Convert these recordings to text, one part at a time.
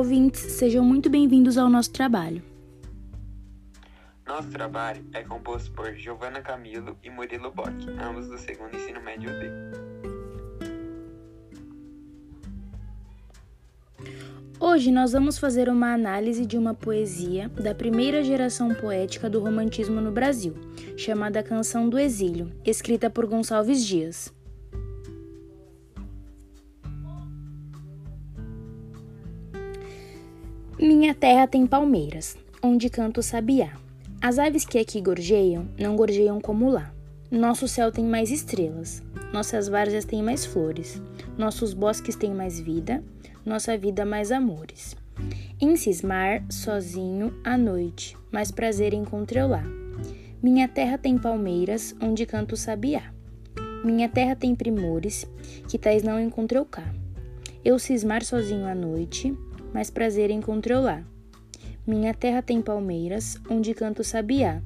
ouvintes, sejam muito bem-vindos ao nosso trabalho. Nosso trabalho é composto por Giovana Camilo e Murilo Bock, ambos do segundo ensino médio D. Hoje nós vamos fazer uma análise de uma poesia da primeira geração poética do romantismo no Brasil, chamada Canção do Exílio, escrita por Gonçalves Dias. Minha terra tem palmeiras, onde canta o sabiá. As aves que aqui gorjeiam, não gorjeiam como lá. Nosso céu tem mais estrelas, nossas várzeas têm mais flores, nossos bosques têm mais vida, nossa vida mais amores. Em cismar, sozinho, à noite, mais prazer encontrei lá. Minha terra tem palmeiras, onde canta o sabiá. Minha terra tem primores, que tais não encontrei cá. Eu cismar sozinho à noite, mas prazer encontrei lá. Minha terra tem palmeiras, onde canto sabiá.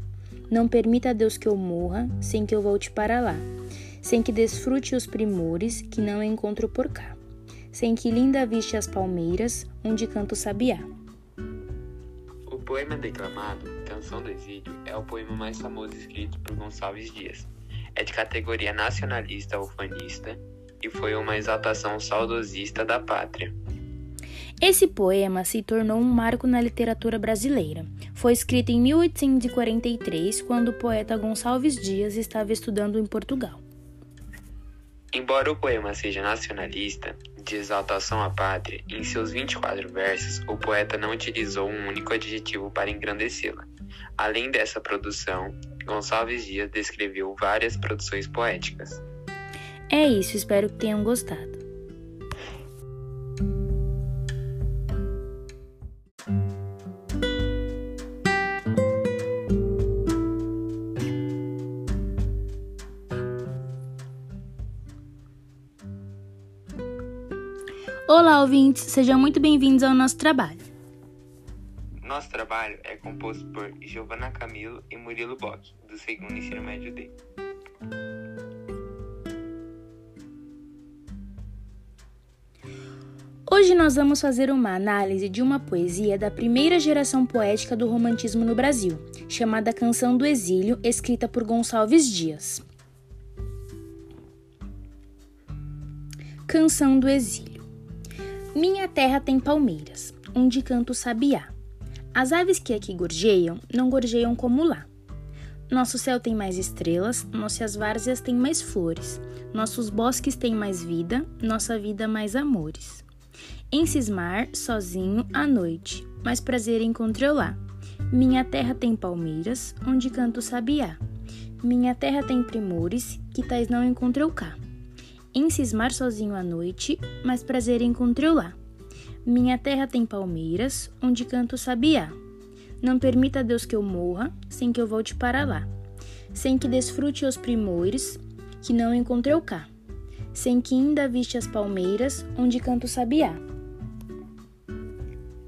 Não permita a Deus que eu morra, sem que eu volte para lá, sem que desfrute os primores que não encontro por cá, sem que linda viste as palmeiras, onde canto sabiá. O poema declamado, Canção do Exílio, é o poema mais famoso escrito por Gonçalves Dias. É de categoria nacionalista ufanista e foi uma exaltação saudosista da pátria. Esse poema se tornou um marco na literatura brasileira. Foi escrito em 1843, quando o poeta Gonçalves Dias estava estudando em Portugal. Embora o poema seja nacionalista, de exaltação à pátria, em seus 24 versos, o poeta não utilizou um único adjetivo para engrandecê-la. Além dessa produção, Gonçalves Dias descreveu várias produções poéticas. É isso, espero que tenham gostado. Olá, ouvintes, sejam muito bem-vindos ao nosso trabalho. Nosso trabalho é composto por Giovana Camilo e Murilo Bock, do segundo ensino médio D. Hoje nós vamos fazer uma análise de uma poesia da primeira geração poética do romantismo no Brasil, chamada Canção do Exílio, escrita por Gonçalves Dias. Canção do Exílio. Minha terra tem palmeiras, onde canto sabiá. As aves que aqui gorjeiam, não gorjeiam como lá. Nosso céu tem mais estrelas, nossas várzeas têm mais flores, nossos bosques têm mais vida, nossa vida mais amores. Em cismar, sozinho, à noite, mais prazer encontrei lá. Minha terra tem palmeiras, onde canto sabiá. Minha terra tem primores, que tais não encontrei cá em cismar sozinho à noite, mas prazer encontrei lá. Minha terra tem palmeiras, onde canto sabiá. Não permita Deus que eu morra, sem que eu volte para lá. Sem que desfrute os primores, que não encontrei cá. Sem que ainda viste as palmeiras, onde canto sabiá.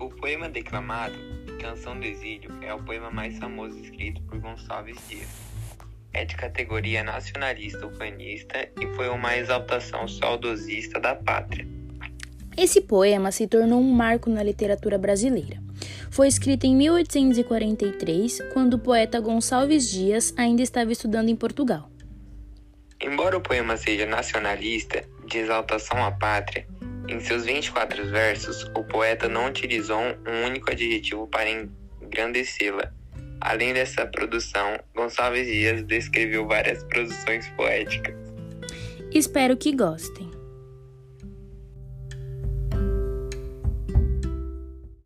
O poema declamado, Canção do Exílio, é o poema mais famoso escrito por Gonçalves Dias é de categoria nacionalista ufanista e foi uma exaltação saudosista da pátria. Esse poema se tornou um marco na literatura brasileira. Foi escrito em 1843, quando o poeta Gonçalves Dias ainda estava estudando em Portugal. Embora o poema seja nacionalista, de exaltação à pátria, em seus 24 versos, o poeta não utilizou um único adjetivo para engrandecê-la, Além dessa produção, Gonçalves Dias descreveu várias produções poéticas. Espero que gostem.